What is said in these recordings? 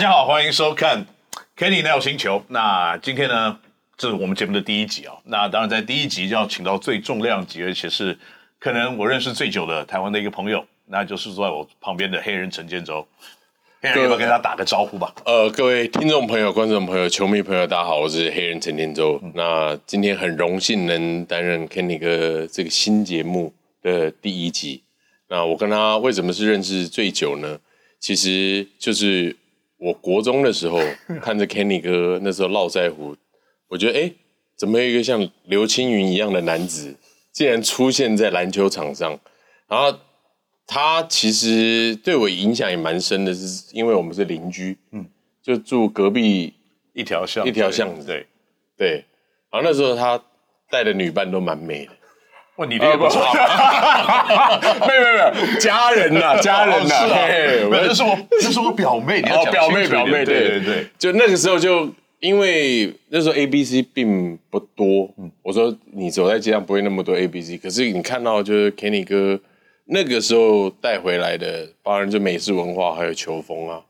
家好，欢迎收看 Kenny Now 星球。那今天呢，这是我们节目的第一集啊、哦。那当然，在第一集就要请到最重量级，而且是可能我认识最久的台湾的一个朋友，那就是坐在我旁边的黑人陈建州。黑人，要不要跟他打个招呼吧？呃，各位听众朋友、观众朋友、球迷朋友，大家好，我是黑人陈建州。嗯、那今天很荣幸能担任 Kenny 哥这个新节目的第一集。那我跟他为什么是认识最久呢？其实就是。我国中的时候 看着 Kenny 哥那时候络腮胡，我觉得哎，怎么有一个像刘青云一样的男子，竟然出现在篮球场上？然后他其实对我影响也蛮深的，是因为我们是邻居，嗯，就住隔壁一条巷一条巷子，对对。然后那时候他带的女伴都蛮美的。问你这个不错，没有没有没有，家人呐，家人呐，这是我，这是我表妹，你要讲表妹表妹，对对对，就那个时候就因为那时候 A B C 并不多，嗯，我说你走在街上不会那么多 A B C，可是你看到就是 Kenny 哥那个时候带回来的，当然就美式文化还有球风啊，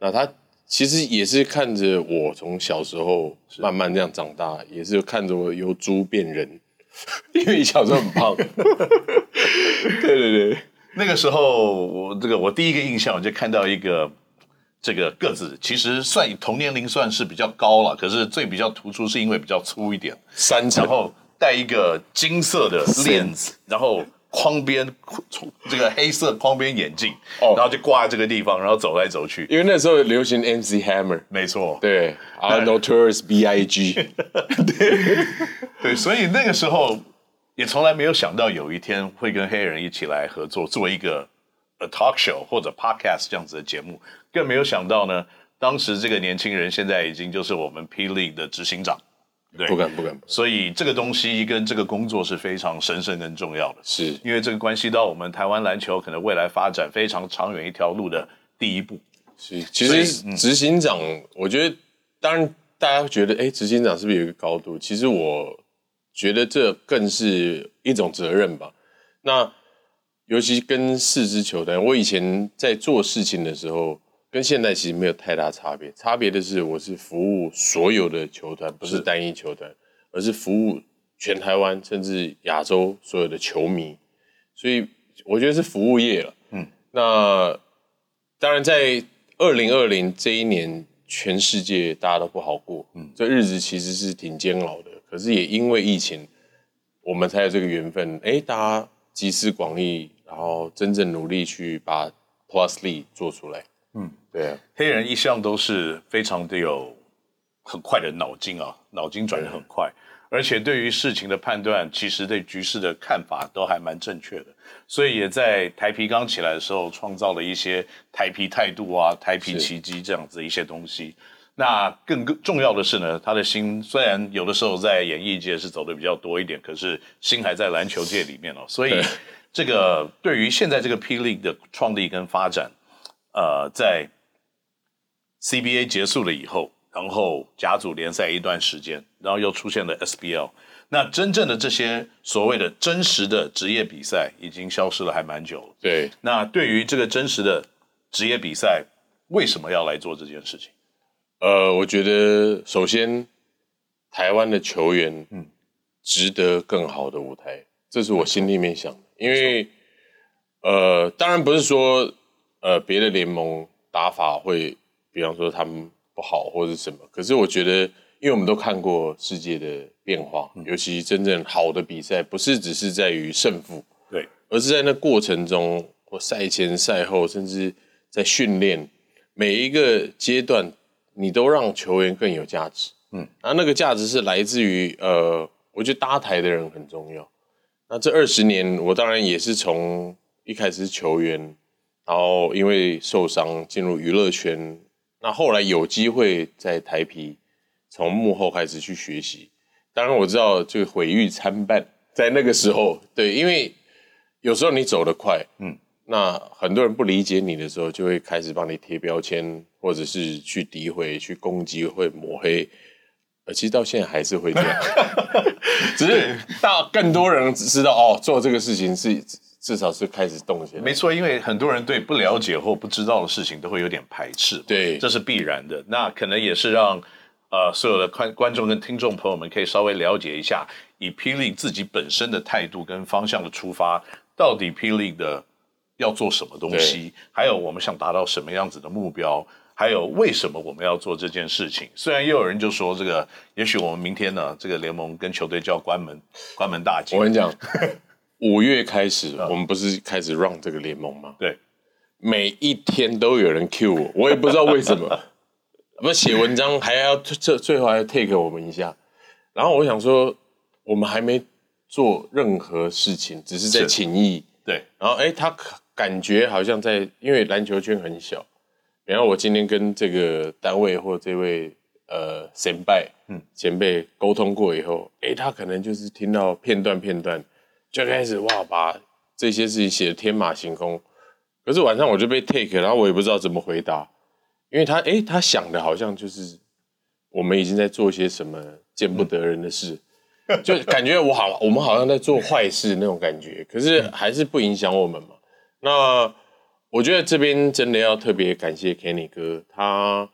那他其实也是看着我从小时候慢慢这样长大，也是看着我由猪变人。因为你小时候很胖，对对对，那个时候我这个我第一个印象我就看到一个这个个子，其实算同年龄算是比较高了，可是最比较突出是因为比较粗一点，三层，然后戴一个金色的链子，然后框边这个黑色框边眼镜，哦，然后就挂在这个地方，然后走来走去，因为那时候流行 MC Hammer，没错，对，Notorious B.I.G，对。对，所以那个时候也从来没有想到有一天会跟黑人一起来合作，做一个 a talk show 或者 podcast 这样子的节目，更没有想到呢，当时这个年轻人现在已经就是我们 P League 的执行长，对，不敢不敢。所以这个东西跟这个工作是非常神圣跟重要的，是因为这个关系到我们台湾篮球可能未来发展非常长远一条路的第一步。是，其实执行长，嗯、我觉得当然大家觉得，哎，执行长是不是有一个高度？其实我。觉得这更是一种责任吧。那尤其跟四支球队，我以前在做事情的时候，跟现在其实没有太大差别。差别的是，我是服务所有的球团，不是单一球团，而是服务全台湾甚至亚洲所有的球迷。所以我觉得是服务业了。嗯，那当然在二零二零这一年，全世界大家都不好过。嗯，这日子其实是挺煎熬的。可是也因为疫情，我们才有这个缘分。哎，大家集思广益，然后真正努力去把 Plus League 做出来。嗯，对啊。黑人一向都是非常的有很快的脑筋啊，脑筋转得很快，而且对于事情的判断，其实对局势的看法都还蛮正确的。所以也在台皮刚起来的时候，创造了一些台皮态度啊、台皮奇迹这样子一些东西。那更更重要的是呢，他的心虽然有的时候在演艺界是走的比较多一点，可是心还在篮球界里面哦。所以这个对于现在这个 P League 的创立跟发展，呃，在 CBA 结束了以后，然后甲组联赛一段时间，然后又出现了 SBL，那真正的这些所谓的真实的职业比赛已经消失了还蛮久了。对，那对于这个真实的职业比赛，为什么要来做这件事情？呃，我觉得首先台湾的球员，嗯，值得更好的舞台，这是我心里面想的。因为，呃，当然不是说，呃，别的联盟打法会，比方说他们不好或者什么。可是我觉得，因为我们都看过世界的变化，嗯，尤其真正好的比赛，不是只是在于胜负，对，而是在那过程中，或赛前赛后，甚至在训练每一个阶段。你都让球员更有价值，嗯，那那个价值是来自于，呃，我觉得搭台的人很重要。那这二十年，我当然也是从一开始是球员，然后因为受伤进入娱乐圈，那后来有机会在台皮从幕后开始去学习。当然我知道这个毁誉参半，在那个时候，对，因为有时候你走得快，嗯。那很多人不理解你的时候，就会开始帮你贴标签，或者是去诋毁、去攻击、会抹黑。呃，其实到现在还是会这样，只是大更多人知道哦，做这个事情是至少是开始动起来。没错，因为很多人对不了解或不知道的事情都会有点排斥，对，这是必然的。那可能也是让呃所有的观观众跟听众朋友们可以稍微了解一下，以霹雳自己本身的态度跟方向的出发，到底霹雳的要做什么东西，还有我们想达到什么样子的目标。还有为什么我们要做这件事情？虽然也有人就说这个，也许我们明天呢，这个联盟跟球队就要关门，关门大吉。我跟你讲，五月开始，我们不是开始 run 这个联盟吗？对，每一天都有人 cue 我，我也不知道为什么。不写文章还要最最后还要 take 我们一下，然后我想说，我们还没做任何事情，只是在情谊。对，然后哎，他感觉好像在，因为篮球圈很小。然后我今天跟这个单位或这位呃前辈，嗯，前辈沟通过以后，诶，他可能就是听到片段片段，就开始哇，把这些事情写的天马行空。可是晚上我就被 take，然后我也不知道怎么回答，因为他诶，他想的好像就是我们已经在做些什么见不得人的事，嗯、就感觉我好，我们好像在做坏事那种感觉。可是还是不影响我们嘛。那。我觉得这边真的要特别感谢 Kenny 哥，他，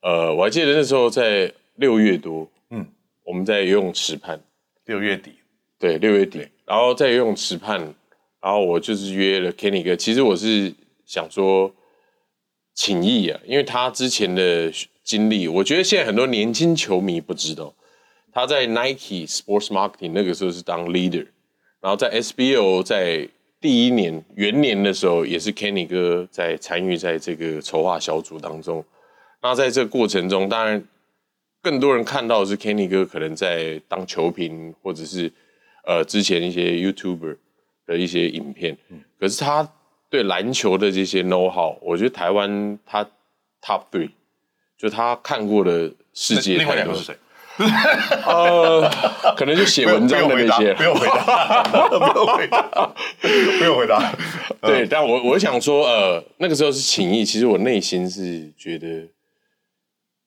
呃，我还记得那时候在六月多，嗯，我们在游泳池畔，六月底，对，六月底，然后在游泳池畔，然后我就是约了 Kenny 哥，其实我是想说请益啊，因为他之前的经历，我觉得现在很多年轻球迷不知道，他在 Nike Sports Marketing 那个时候是当 leader，然后在 SBO 在。第一年元年的时候，也是 Kenny 哥在参与在这个筹划小组当中。那在这个过程中，当然更多人看到的是 Kenny 哥可能在当球评，或者是呃之前一些 YouTuber 的一些影片。嗯、可是他对篮球的这些 know how，我觉得台湾他 top three，就他看过的世界。另外两个是谁？呃，可能就写文章的那些，不用回答，不用回答，不用回答。对，但我我想说，呃，那个时候是情谊，其实我内心是觉得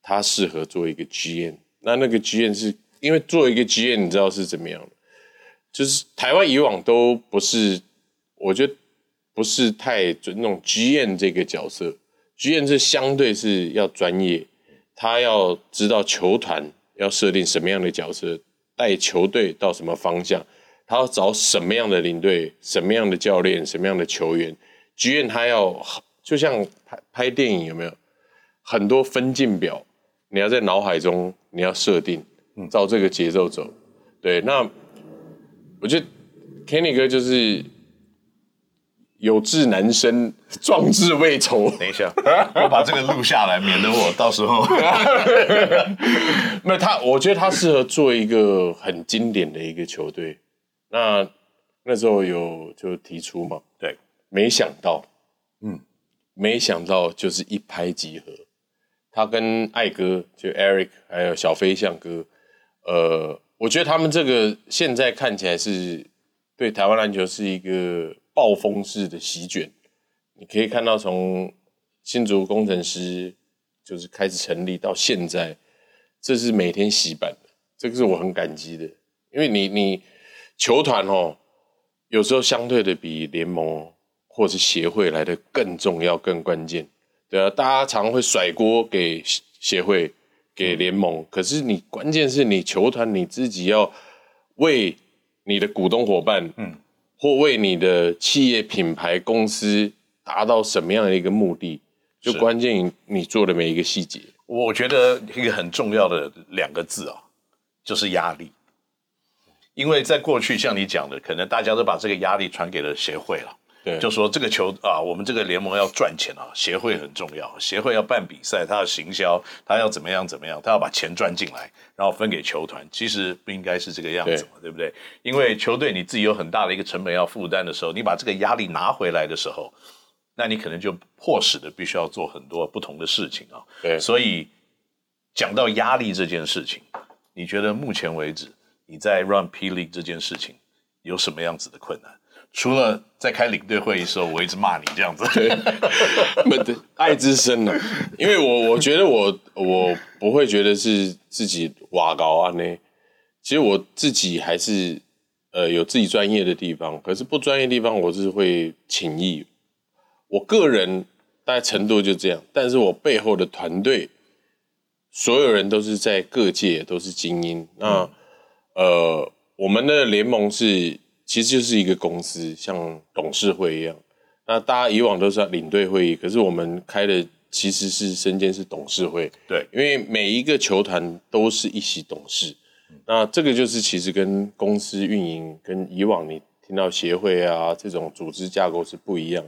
他适合做一个 GM。那那个 GM 是因为做一个 GM，你知道是怎么样的？就是台湾以往都不是，我觉得不是太准那种 GM 这个角色。GM 是相对是要专业，他要知道球团。要设定什么样的角色，带球队到什么方向，他要找什么样的领队，什么样的教练，什么样的球员。GM 他要就像拍拍电影有没有很多分镜表，你要在脑海中你要设定，照这个节奏走。对，那我觉得 Kenny 哥就是。有志难伸，壮志未酬。等一下，我把这个录下来，免得我到时候。那他，我觉得他适合做一个很经典的一个球队。那那时候有就提出嘛，对，没想到，嗯，没想到就是一拍即合。他跟艾哥就 Eric 还有小飞象哥，呃，我觉得他们这个现在看起来是对台湾篮球是一个。暴风式的席卷，你可以看到从新竹工程师就是开始成立到现在，这是每天洗版的，这个是我很感激的，因为你你球团哦，有时候相对的比联盟或是协会来的更重要、更关键，对啊，大家常会甩锅给协会、给联盟，嗯、可是你关键是你球团你自己要为你的股东伙伴，嗯。或为你的企业品牌公司达到什么样的一个目的，就关键你做的每一个细节。我觉得一个很重要的两个字啊，就是压力。因为在过去，像你讲的，可能大家都把这个压力传给了协会了。对，就说这个球啊，我们这个联盟要赚钱啊，协会很重要，协会要办比赛，他要行销，他要怎么样怎么样，他要把钱赚进来，然后分给球团。其实不应该是这个样子嘛，对，对不对？因为球队你自己有很大的一个成本要负担的时候，你把这个压力拿回来的时候，那你可能就迫使的必须要做很多不同的事情啊。对，所以讲到压力这件事情，你觉得目前为止你在 run P League 这件事情有什么样子的困难？除了在开领队会议的时候，我一直骂你这样子，对，爱之深了。因为我我觉得我我不会觉得是自己挖高啊呢。其实我自己还是呃有自己专业的地方，可是不专业地方我是会请益。我个人大概程度就这样，但是我背后的团队，所有人都是在各界都是精英。那、呃，我们的联盟是其实就是一个公司，像董事会一样。那大家以往都是领队会议，可是我们开的其实是身兼是董事会。对，因为每一个球团都是一席董事。嗯、那这个就是其实跟公司运营跟以往你听到协会啊这种组织架构是不一样。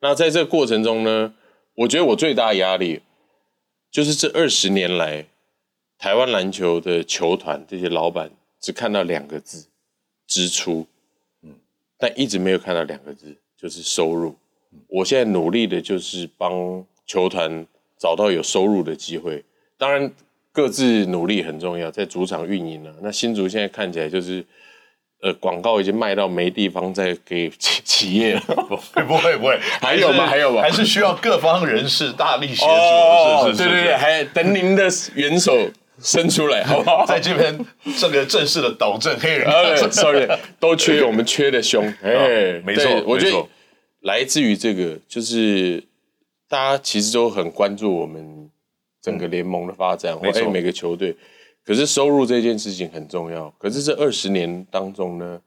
那在这个过程中呢，我觉得我最大的压力。就是这二十年来，台湾篮球的球团这些老板只看到两个字：支出，嗯，但一直没有看到两个字，就是收入。我现在努力的就是帮球团找到有收入的机会。当然，各自努力很重要，在主场运营了。那新竹现在看起来就是。呃，广告已经卖到没地方再给企企业了，不会不会不会，还有吗？还有吗？还是需要各方人士大力协助，哦、是是是，对对对，还等您的援手伸出来，好不好？在这边这个正式的导正黑人，sorry，都缺，我们缺的凶，哎、哦，没错，我觉得来自于这个，就是大家其实都很关注我们整个联盟的发展，没错，每个球队。可是收入这件事情很重要。可是这二十年当中呢，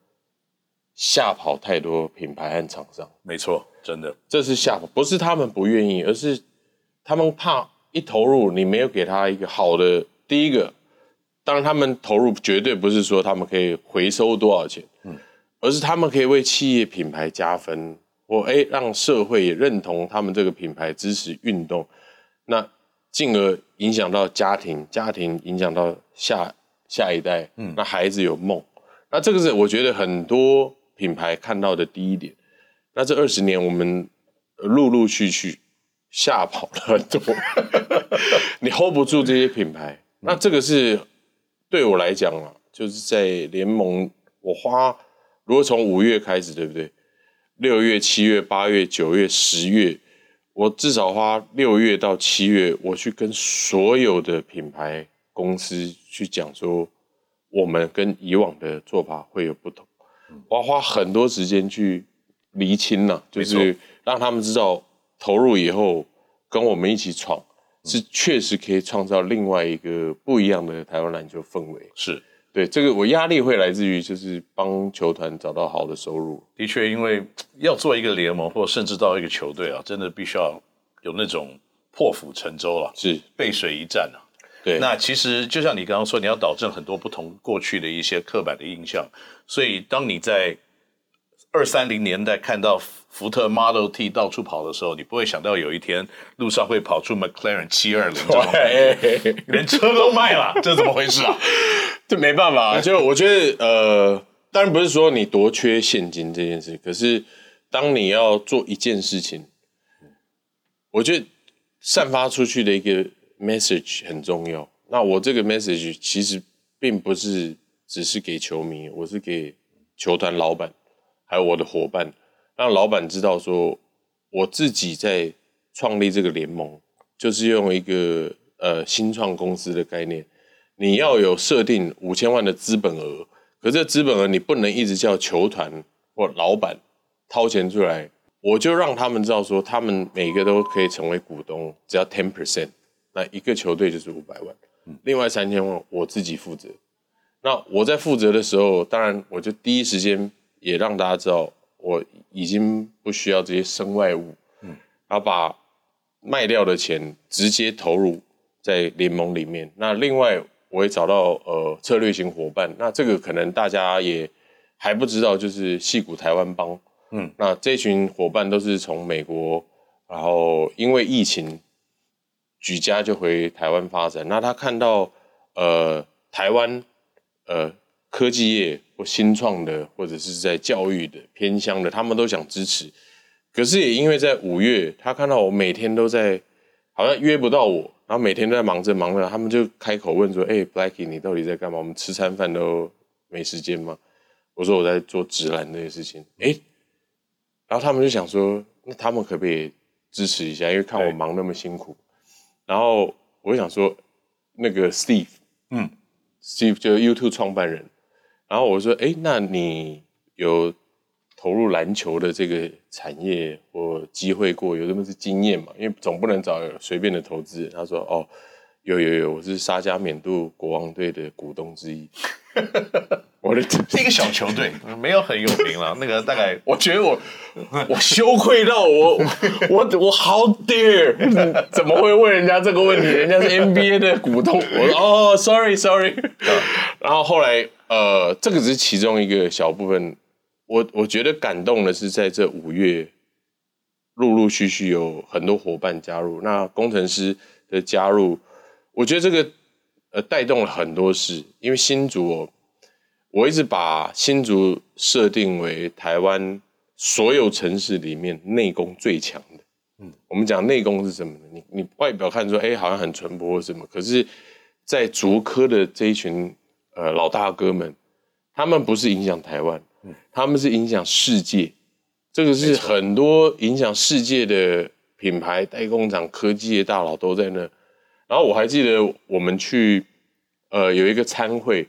吓跑太多品牌和厂商。没错，真的，这是吓跑，不是他们不愿意，而是他们怕一投入，你没有给他一个好的第一个。当然，他们投入绝对不是说他们可以回收多少钱，嗯，而是他们可以为企业品牌加分，或哎让社会也认同他们这个品牌，支持运动。那。进而影响到家庭，家庭影响到下下一代，嗯，那孩子有梦，那这个是我觉得很多品牌看到的第一点。那这二十年我们陆陆续续吓跑了很多，你 hold 不住这些品牌，那这个是对我来讲啊，就是在联盟，我花如果从五月开始，对不对？六月、七月、八月、九月、十月。我至少花六月到七月，我去跟所有的品牌公司去讲说，我们跟以往的做法会有不同。我要花很多时间去厘清了，就是让他们知道投入以后跟我们一起闯，是确实可以创造另外一个不一样的台湾篮球氛围。是。对，这个我压力会来自于就是帮球团找到好的收入。的确，因为 要做一个联盟，或甚至到一个球队啊，真的必须要有那种破釜沉舟啊，是背水一战啊。对，那其实就像你刚刚说，你要导正很多不同过去的一些刻板的印象，所以当你在。二三零年代看到福特 Model T 到处跑的时候，你不会想到有一天路上会跑出 McLaren 七二零连车都卖了，这怎么回事啊？这没办法，就我觉得，呃，当然不是说你多缺现金这件事，可是当你要做一件事情，我觉得散发出去的一个 message 很重要。那我这个 message 其实并不是只是给球迷，我是给球团老板。还有我的伙伴，让老板知道说，我自己在创立这个联盟，就是用一个呃新创公司的概念。你要有设定五千万的资本额，可这资本额你不能一直叫球团或老板掏钱出来，我就让他们知道说，他们每个都可以成为股东，只要 ten percent，那一个球队就是五百万，另外三千万我自己负责。那我在负责的时候，当然我就第一时间。也让大家知道，我已经不需要这些身外物，嗯，然后把卖掉的钱直接投入在联盟里面。那另外，我也找到呃策略型伙伴，那这个可能大家也还不知道，就是戏骨台湾帮，嗯，那这群伙伴都是从美国，然后因为疫情举家就回台湾发展。那他看到呃台湾呃。科技业或新创的，或者是在教育的偏乡的，他们都想支持。可是也因为在五月，他看到我每天都在，好像约不到我，然后每天都在忙着忙着，他们就开口问说：“哎、欸，Blackey，你到底在干嘛？我们吃餐饭都没时间吗？”我说：“我在做直男这些事情。欸”哎，然后他们就想说：“那他们可不可以支持一下？因为看我忙那么辛苦。”然后我就想说：“那个 Steve，嗯，Steve 就是 YouTube 创办人。”然后我说，哎，那你有投入篮球的这个产业或机会过，有这么是经验嘛？因为总不能找随便的投资人。他说，哦，有有有，我是沙加缅度国王队的股东之一。我的一个小球队没有很有名了，那个大概我觉得我我羞愧到我 我我好 dare 怎么会问人家这个问题？人家是 NBA 的股东，我说哦，sorry sorry。然后后来呃，这个只是其中一个小部分。我我觉得感动的是，在这五月陆陆续续有很多伙伴加入，那工程师的加入，我觉得这个呃带动了很多事，因为新竹哦。我一直把新竹设定为台湾所有城市里面内功最强的。嗯，我们讲内功是什么呢？你你外表看说，哎，好像很淳朴或什么，可是，在竹科的这一群呃老大哥们，他们不是影响台湾，他们是影响世界。这个是很多影响世界的品牌代工厂、科技的大佬都在那。然后我还记得我们去呃有一个参会。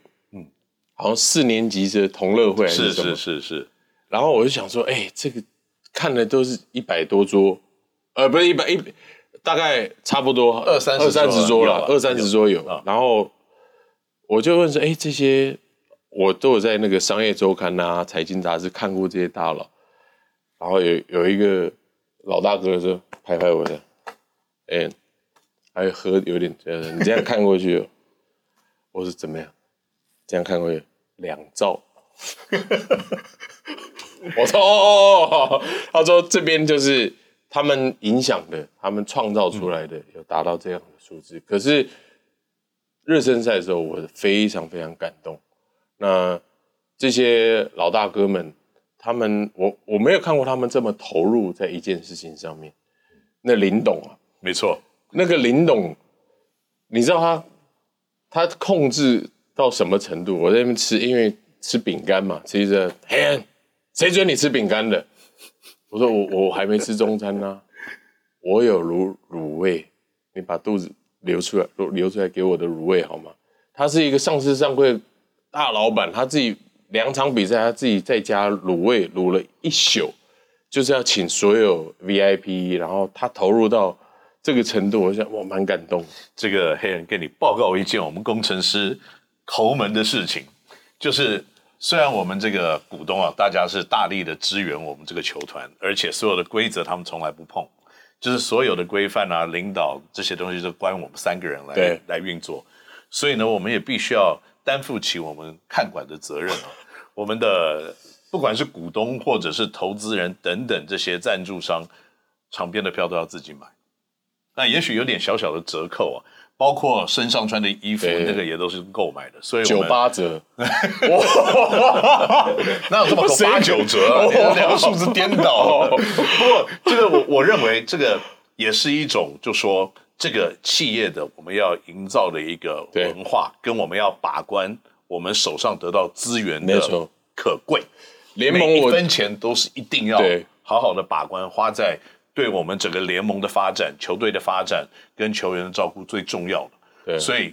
好像四年级的同乐会还是什么？是是是是。然后我就想说，哎、欸，这个看的都是一百多桌，呃，不是一百一，大概差不多二三二三十桌了，二三十桌有。然后我就问说，哎、欸，这些我都有在那个商业周刊啊、财经杂志看过这些大佬。然后有有一个老大哥就拍拍我的，哎、欸，还喝有点，你这样看过去，我说怎么样？这样看过去。两兆，我说哦哦哦，他说这边就是他们影响的，他们创造出来的，有达到这样的数字。可是热身赛的时候，我非常非常感动。那这些老大哥们，他们我我没有看过他们这么投入在一件事情上面。那林董啊，没错，那个林董，你知道他他控制。到什么程度？我在那边吃，因为吃饼干嘛，吃着，嘿，谁准你吃饼干的？我说我我还没吃中餐呢、啊，我有卤卤味，你把肚子留出来，留出来给我的卤味好吗？他是一个上市上柜大老板，他自己两场比赛，他自己在家卤味卤了一宿，就是要请所有 VIP，然后他投入到这个程度，我想我蛮感动。这个黑人跟你报告一件，我们工程师。头门的事情，就是虽然我们这个股东啊，大家是大力的支援我们这个球团，而且所有的规则他们从来不碰，就是所有的规范啊、领导这些东西都关我们三个人来来运作，所以呢，我们也必须要担负起我们看管的责任啊。我们的不管是股东或者是投资人等等这些赞助商，场边的票都要自己买，那也许有点小小的折扣啊。包括身上穿的衣服，那个也都是购买的，所以九八折，哪有这么多八九折啊？两个数字颠倒。不过，这个我我认为这个也是一种，就说这个企业的我们要营造的一个文化，跟我们要把关我们手上得到资源的可贵。联盟一分钱都是一定要好好的把关，花在。对我们整个联盟的发展、球队的发展跟球员的照顾最重要的，对，所以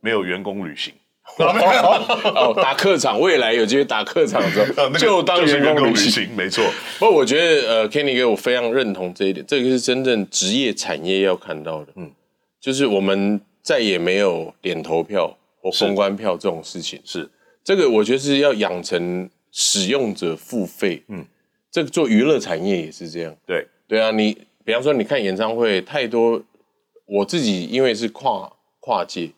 没有员工旅行，哦，打客场，未来有机会打客场的时候，就当员工旅行，没错。不过我觉得，呃，Kenny 哥，我非常认同这一点，这个是真正职业产业要看到的，嗯，就是我们再也没有点投票或公关票这种事情，是。这个，我觉得是要养成使用者付费，嗯，这个做娱乐产业也是这样，对。对啊，你比方说你看演唱会太多，我自己因为是跨跨界，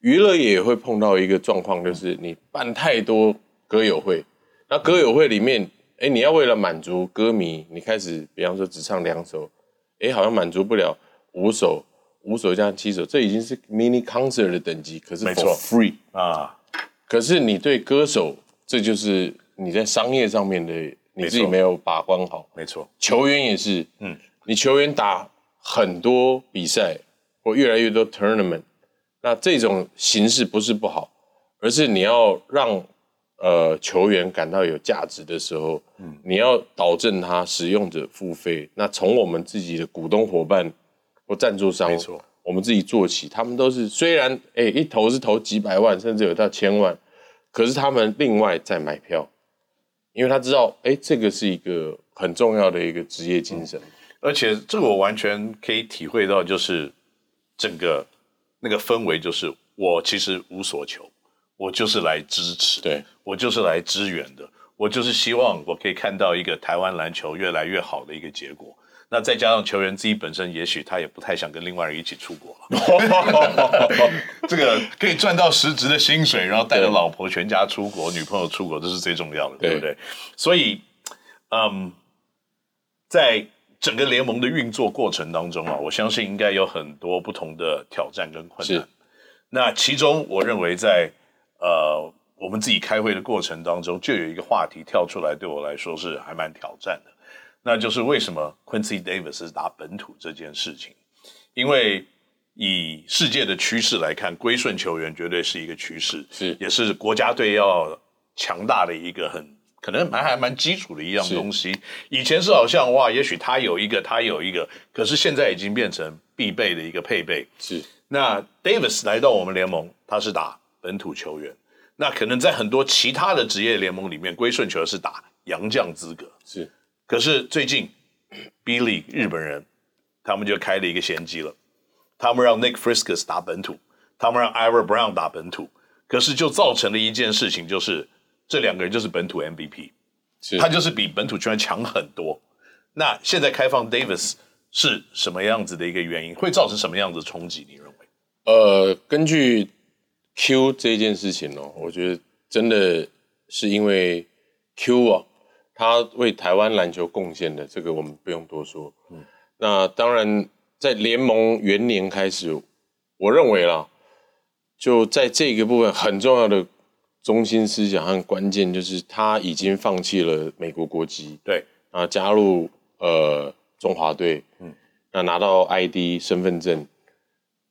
娱乐也会碰到一个状况，就是你办太多歌友会，那歌友会里面，哎，你要为了满足歌迷，你开始比方说只唱两首，哎，好像满足不了五首，五首加七首，这已经是 mini concert 的等级，可是没错。free 啊，可是你对歌手，这就是你在商业上面的。你自己没有把关好，没错。球员也是，嗯，你球员打很多比赛或越来越多 tournament，那这种形式不是不好，而是你要让呃球员感到有价值的时候，嗯，你要导正他使用者付费。那从我们自己的股东伙伴或赞助商，没错，我们自己做起，他们都是虽然哎一投是投几百万，甚至有到千万，可是他们另外在买票，因为他知道，哎，这个是一个很重要的一个职业精神。而且这个我完全可以体会到，就是整个那个氛围，就是我其实无所求，我就是来支持，对，我就是来支援的，我就是希望我可以看到一个台湾篮球越来越好的一个结果。那再加上球员自己本身，也许他也不太想跟另外人一起出国了。这个可以赚到实职的薪水，然后带着老婆全家出国，女朋友出国，这是最重要的，对，对不对？所以，嗯，在。整个联盟的运作过程当中啊，我相信应该有很多不同的挑战跟困难。是，那其中我认为在呃我们自己开会的过程当中，就有一个话题跳出来，对我来说是还蛮挑战的，那就是为什么 Quincy Davis 是打本土这件事情？因为以世界的趋势来看，归顺球员绝对是一个趋势，是也是国家队要强大的一个很。可能还还蛮基础的一样东西，以前是好像哇，也许他有一个，他有一个，可是现在已经变成必备的一个配备。是，那 Davis 来到我们联盟，他是打本土球员，那可能在很多其他的职业联盟里面，归顺球员是打洋将资格。是，可是最近 B League 日本人他们就开了一个先机了，他们让 Nick Friskes 打本土，他们让 Ira Brown 打本土，可是就造成了一件事情，就是。这两个人就是本土 MVP，他就是比本土球员强很多。那现在开放 Davis 是什么样子的一个原因？会造成什么样子的冲击？你认为？呃，根据 Q 这件事情哦，我觉得真的是因为 Q 啊，他为台湾篮球贡献的，这个我们不用多说。嗯，那当然在联盟元年开始，我认为啦，就在这个部分很重要的。中心思想和关键就是他已经放弃了美国国籍，对啊，加入呃中华队，嗯，那拿到 ID 身份证，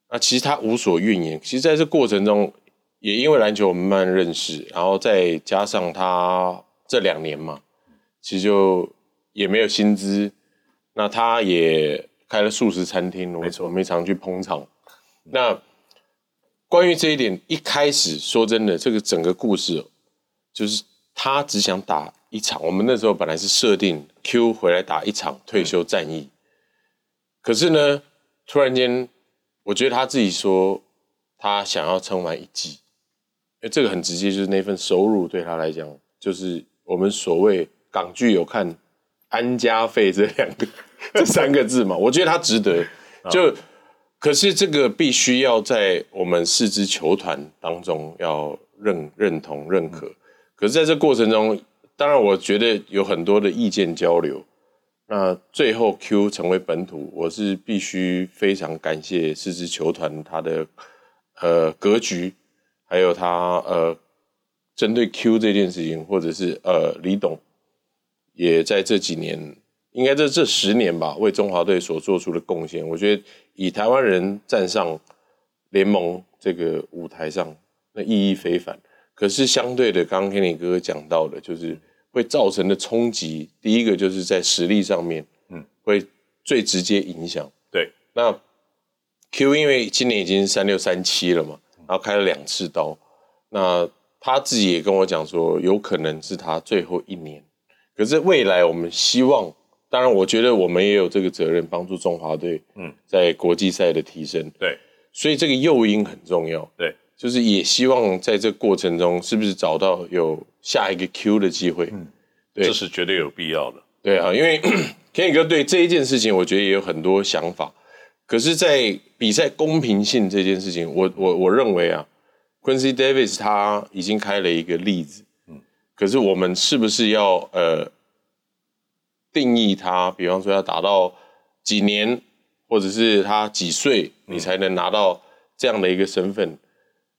那其实他无所怨言。其实在这过程中，也因为篮球我们慢慢认识，然后再加上他这两年嘛，其实就也没有薪资，那他也开了素食餐厅，没错，我们常去捧场，嗯、那。关于这一点，一开始说真的，这个整个故事就是他只想打一场。我们那时候本来是设定 Q 回来打一场退休战役，嗯、可是呢，突然间，我觉得他自己说他想要撑完一季，因为这个很直接，就是那份收入对他来讲，就是我们所谓港剧有看安家费这两个 这三个字嘛，我觉得它值得就。可是这个必须要在我们四支球团当中要认认同认可。可是在这过程中，当然我觉得有很多的意见交流。那最后 Q 成为本土，我是必须非常感谢四支球团它的呃格局，还有他呃针对 Q 这件事情，或者是呃李董也在这几年。应该这这十年吧，为中华队所做出的贡献，我觉得以台湾人站上联盟这个舞台上，那意义非凡。可是相对的，刚刚 Kenny 哥哥讲到的，就是会造成的冲击，第一个就是在实力上面，嗯，会最直接影响。对，那 Q 因为今年已经三六三七了嘛，然后开了两次刀，那他自己也跟我讲说，有可能是他最后一年。可是未来我们希望。当然，我觉得我们也有这个责任，帮助中华队，嗯，在国际赛的提升。对，所以这个诱因很重要。对，就是也希望在这过程中，是不是找到有下一个 Q 的机会？嗯，对，这是绝对有必要的。对啊，因为 Kenny 哥对这一件事情，我觉得也有很多想法。可是，在比赛公平性这件事情，我我我认为啊，Quincy Davis 他已经开了一个例子。嗯，可是我们是不是要呃？定义他，比方说要达到几年，或者是他几岁，你才能拿到这样的一个身份。嗯、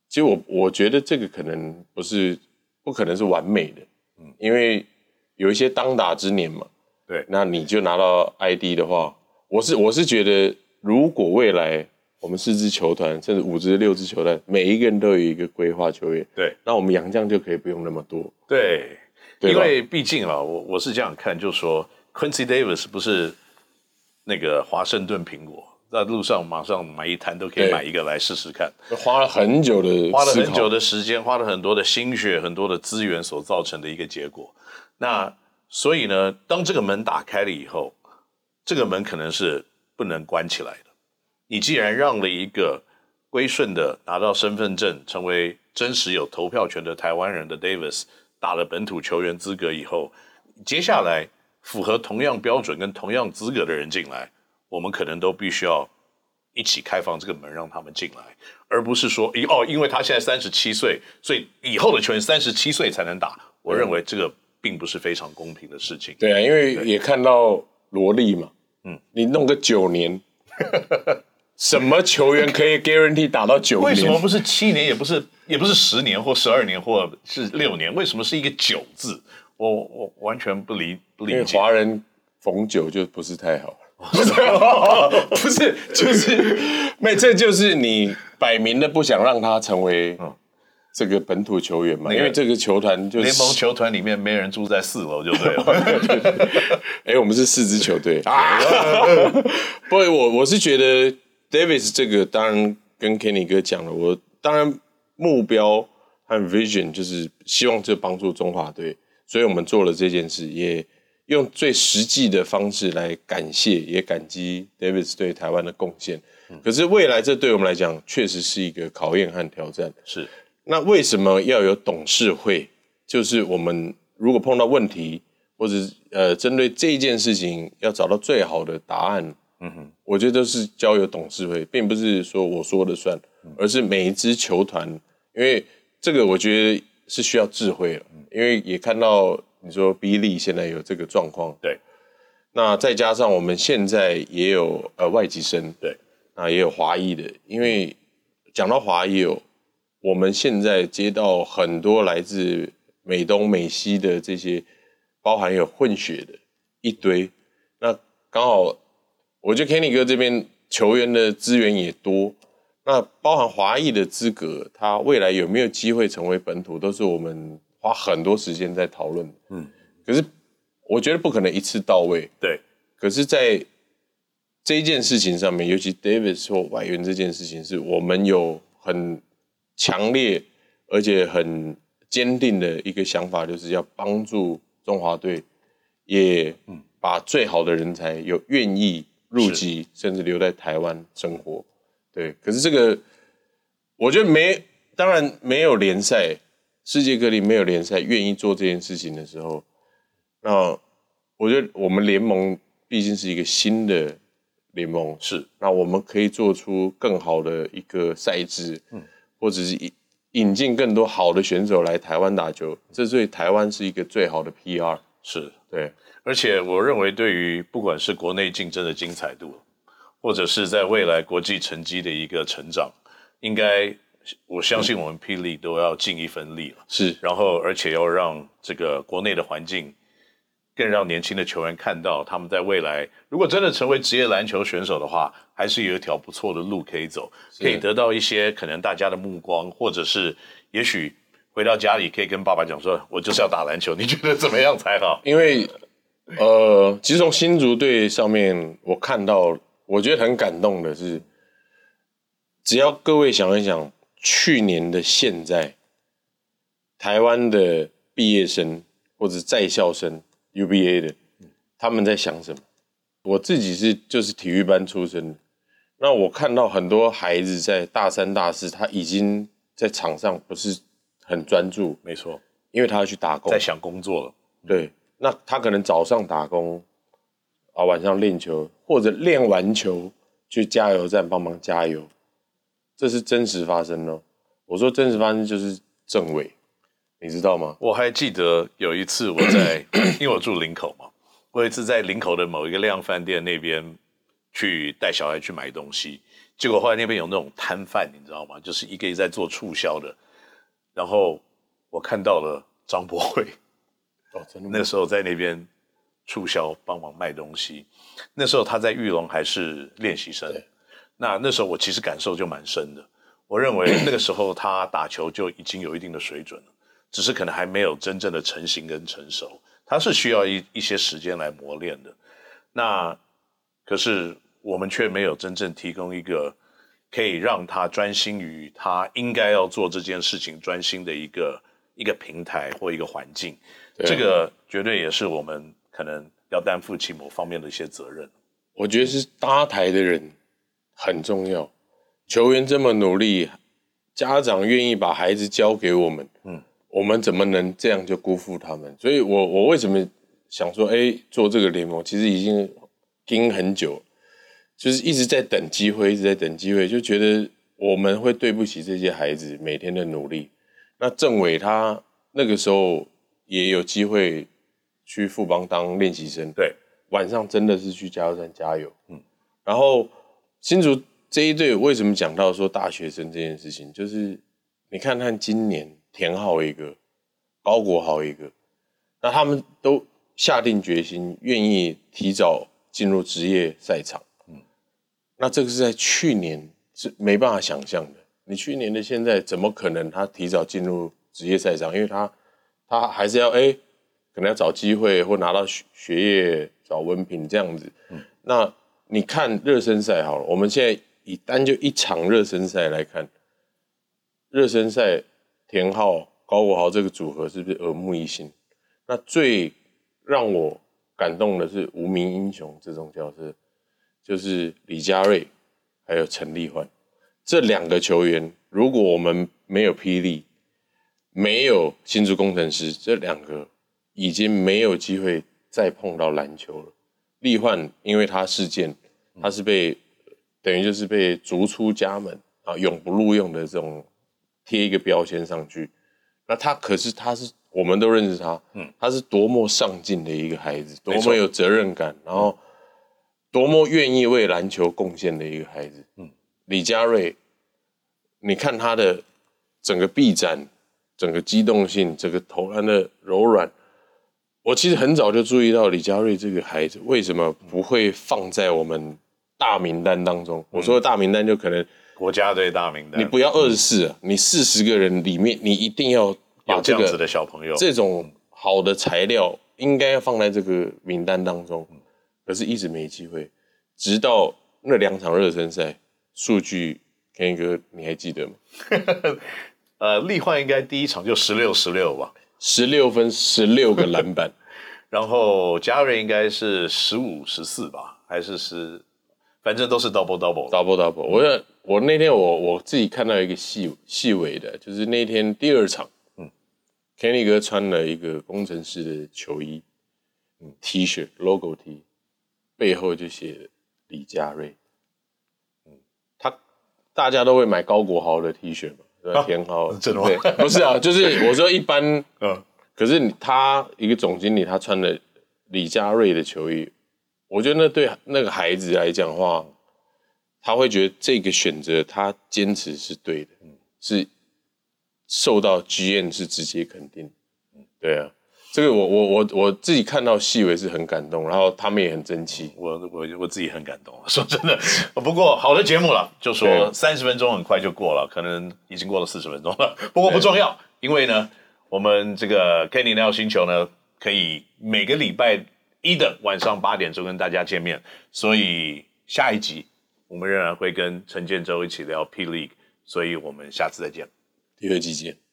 其实我我觉得这个可能不是，不可能是完美的，嗯，因为有一些当打之年嘛，对，那你就拿到 ID 的话，我是我是觉得，如果未来我们四支球团甚至五支六支球队，每一个人都有一个规划球员，对，那我们洋将就可以不用那么多，对，对因为毕竟啊，我我是这样看，就是说。Quincy Davis 不是那个华盛顿苹果，在路上马上买一摊都可以买一个来试试看。花了很久的，花了很久的时间，花了很多的心血，很多的资源所造成的一个结果。那所以呢，当这个门打开了以后，这个门可能是不能关起来的。你既然让了一个归顺的拿到身份证，成为真实有投票权的台湾人的 Davis 打了本土球员资格以后，接下来符合同样标准跟同样资格的人进来，我们可能都必须要一起开放这个门让他们进来，而不是说，哦，因为他现在三十七岁，所以以后的球员三十七岁才能打。我认为这个并不是非常公平的事情。对啊，因为也看到罗莉嘛，嗯，你弄个九年。什么球员可以 guarantee 打到九年？为什么不是七年，也不是，也不是十年或十二年，或是六年？为什么是一个九字？我我完全不理不理解。因为华人逢九就不是太好，不是，就是，没，这就是你摆明的不想让他成为这个本土球员嘛？因为这个球团就是联盟球团里面没人住在四楼就对了。哎，我们是四支球队啊。不过我我是觉得。Davis 这个当然跟 Kenny 哥讲了，我当然目标和 vision 就是希望这帮助中华队，所以我们做了这件事，也用最实际的方式来感谢，也感激 Davis 对台湾的贡献。可是未来这对我们来讲确实是一个考验和挑战。是，那为什么要有董事会？就是我们如果碰到问题，或者呃针对这件事情要找到最好的答案。嗯哼，我觉得都是交由董事会，并不是说我说了算，而是每一支球团，因为这个我觉得是需要智慧了，因为也看到你说 B 利现在有这个状况，对，那再加上我们现在也有呃外籍生，对，啊也有华裔的，因为讲到华裔哦，我们现在接到很多来自美东美西的这些，包含有混血的一堆，那刚好。我觉得 Kenny 哥这边球员的资源也多，那包含华裔的资格，他未来有没有机会成为本土，都是我们花很多时间在讨论。嗯，可是我觉得不可能一次到位。对，可是，在这一件事情上面，尤其 Davis 或外援这件事情，是我们有很强烈而且很坚定的一个想法，就是要帮助中华队，也把最好的人才有愿意。入籍甚至留在台湾生活，对。可是这个，我觉得没，当然没有联赛，世界各地没有联赛愿意做这件事情的时候，那我觉得我们联盟毕竟是一个新的联盟，是。那我们可以做出更好的一个赛制，嗯，或者是引引进更多好的选手来台湾打球，这对台湾是一个最好的 PR，是对。而且我认为，对于不管是国内竞争的精彩度，或者是在未来国际成绩的一个成长，应该我相信我们霹雳都要尽一份力了。是，然后而且要让这个国内的环境，更让年轻的球员看到，他们在未来如果真的成为职业篮球选手的话，还是有一条不错的路可以走，可以得到一些可能大家的目光，或者是也许回到家里可以跟爸爸讲说，我就是要打篮球，你觉得怎么样才好？因为。呃，其实从新竹队上面我看到，我觉得很感动的是，只要各位想一想，去年的现在，台湾的毕业生或者在校生 UBA 的，他们在想什么？我自己是就是体育班出身，那我看到很多孩子在大三、大四，他已经在场上不是很专注，没错，因为他要去打工，在想工作了，对。那他可能早上打工，啊，晚上练球，或者练完球去加油站帮忙加油，这是真实发生哦。我说真实发生就是政委，你知道吗？我还记得有一次我在，因为我住林口嘛，我有一次在林口的某一个量贩店那边去带小孩去买东西，结果后来那边有那种摊贩，你知道吗？就是一个一个在做促销的，然后我看到了张博慧。哦，真的。那时候在那边促销，帮忙卖东西。那时候他在玉龙还是练习生。那那时候我其实感受就蛮深的。我认为那个时候他打球就已经有一定的水准了，只是可能还没有真正的成型跟成熟。他是需要一一些时间来磨练的。那可是我们却没有真正提供一个可以让他专心于他应该要做这件事情专心的一个一个平台或一个环境。对这个绝对也是我们可能要担负起某方面的一些责任。我觉得是搭台的人很重要，球员这么努力，家长愿意把孩子交给我们，嗯，我们怎么能这样就辜负他们？所以我我为什么想说，哎，做这个联盟其实已经盯很久，就是一直在等机会，一直在等机会，就觉得我们会对不起这些孩子每天的努力。那政委他那个时候也有机会去富邦当练习生，对。晚上真的是去加油站加油，嗯，然后新竹这一队为什么讲到说大学生这件事情，就是你看看今年田浩一个，高国豪一个，那他们都下定决心愿意提早进入职业赛场，嗯，那这个是在去年是没办法想象的，你去年的现在怎么可能他提早进入职业赛场？因为他他还是要哎，可能要找机会或拿到学学业。找文凭这样子，嗯、那你看热身赛好了，我们现在以单就一场热身赛来看，热身赛田浩、高国豪这个组合是不是耳目一新？那最让我感动的是无名英雄这种角色，就是李佳瑞还有陈立焕这两个球员，如果我们没有霹雳，没有新竹工程师，这两个已经没有机会。再碰到篮球了，立焕因为他事件，他是被等于就是被逐出家门啊，永不录用的这种贴一个标签上去。那他可是他是我们都认识他，嗯，他是多么上进的一个孩子，多么有责任感，然后多么愿意为篮球贡献的一个孩子。嗯，李佳瑞，你看他的整个臂展，整个机动性，整个投篮的柔软。我其实很早就注意到李佳瑞这个孩子为什么不会放在我们大名单当中？我说的大名单就可能国家队大名单，你不要二十四啊，你四十个人里面，你一定要把这个这样子的小朋友，这种好的材料应该要放在这个名单当中，可是一直没机会，直到那两场热身赛，数据，Kenny 哥你还记得吗？呃，立焕应该第一场就十六十六吧。十六分，十六个篮板，然后家瑞应该是十五十四吧，还是十，反正都是 double double double double。我我那天我我自己看到一个细细微的，就是那天第二场，嗯，Kenny 哥穿了一个工程师的球衣，嗯，T 恤 logo T，背后就写李佳瑞，嗯，他大家都会买高国豪的 T 恤嘛。田豪，真的吗？不是啊，就是我说一般，嗯，可是他一个总经理，他穿的李佳瑞的球衣，我觉得那对那个孩子来讲的话，他会觉得这个选择他坚持是对的，嗯，是受到 GM 是直接肯定，嗯，对啊。这个我我我我自己看到细微是很感动，然后他们也很争气，我我我自己很感动。说真的，不过好的节目了，就说三十分钟很快就过了，可能已经过了四十分钟了。不过不重要，因为呢，我们这个 Kenny NOW 星球呢，可以每个礼拜一的晚上八点钟跟大家见面，所以下一集我们仍然会跟陈建州一起聊 P League，所以我们下次再见，第二季见。